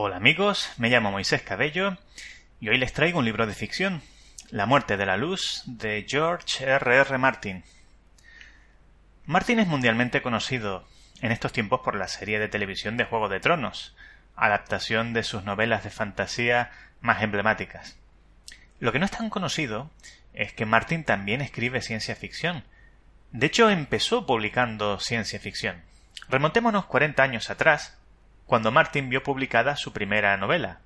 Hola amigos, me llamo Moisés Cabello y hoy les traigo un libro de ficción, La muerte de la luz, de George R. R. Martin. Martin es mundialmente conocido en estos tiempos por la serie de televisión de Juego de Tronos, adaptación de sus novelas de fantasía más emblemáticas. Lo que no es tan conocido es que Martin también escribe ciencia ficción. De hecho, empezó publicando ciencia ficción. Remontémonos 40 años atrás, cuando Martin vio publicada su primera novela,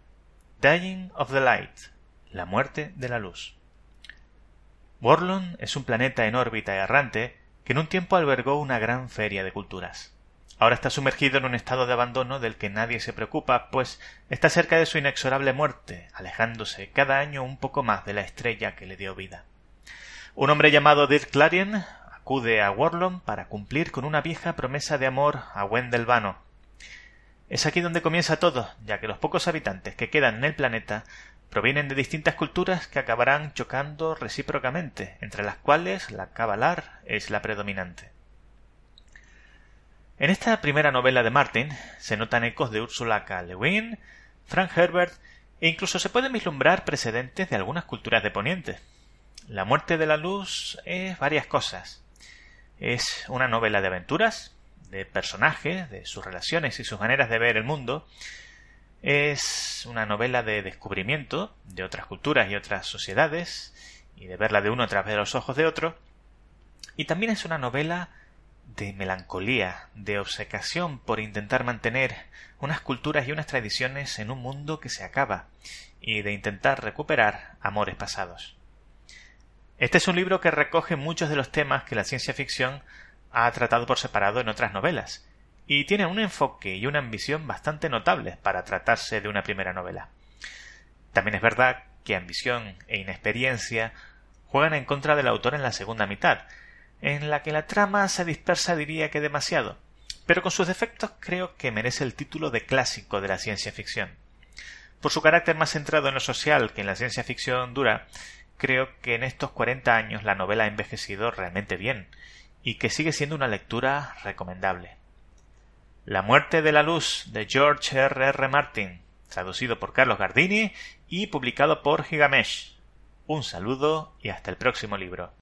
Dying of the Light, La muerte de la luz. Borlon es un planeta en órbita errante que en un tiempo albergó una gran feria de culturas. Ahora está sumergido en un estado de abandono del que nadie se preocupa, pues está cerca de su inexorable muerte, alejándose cada año un poco más de la estrella que le dio vida. Un hombre llamado Dirk Clarion acude a Worlon para cumplir con una vieja promesa de amor a Wendell Vano, es aquí donde comienza todo, ya que los pocos habitantes que quedan en el planeta provienen de distintas culturas que acabarán chocando recíprocamente, entre las cuales la cabalar es la predominante. En esta primera novela de Martin se notan ecos de Ursula K. Le Guin, Frank Herbert e incluso se pueden vislumbrar precedentes de algunas culturas de Poniente. La muerte de la luz es varias cosas. Es una novela de aventuras, de personajes, de sus relaciones y sus maneras de ver el mundo, es una novela de descubrimiento de otras culturas y otras sociedades, y de verla de uno a través de los ojos de otro, y también es una novela de melancolía, de obsecación por intentar mantener unas culturas y unas tradiciones en un mundo que se acaba, y de intentar recuperar amores pasados. Este es un libro que recoge muchos de los temas que la ciencia ficción ha tratado por separado en otras novelas, y tiene un enfoque y una ambición bastante notables para tratarse de una primera novela. También es verdad que ambición e inexperiencia juegan en contra del autor en la segunda mitad, en la que la trama se dispersa diría que demasiado, pero con sus defectos creo que merece el título de clásico de la ciencia ficción. Por su carácter más centrado en lo social que en la ciencia ficción dura, creo que en estos cuarenta años la novela ha envejecido realmente bien, y que sigue siendo una lectura recomendable. La muerte de la luz de George R. R. Martin, traducido por Carlos Gardini y publicado por Gigamesh. Un saludo y hasta el próximo libro.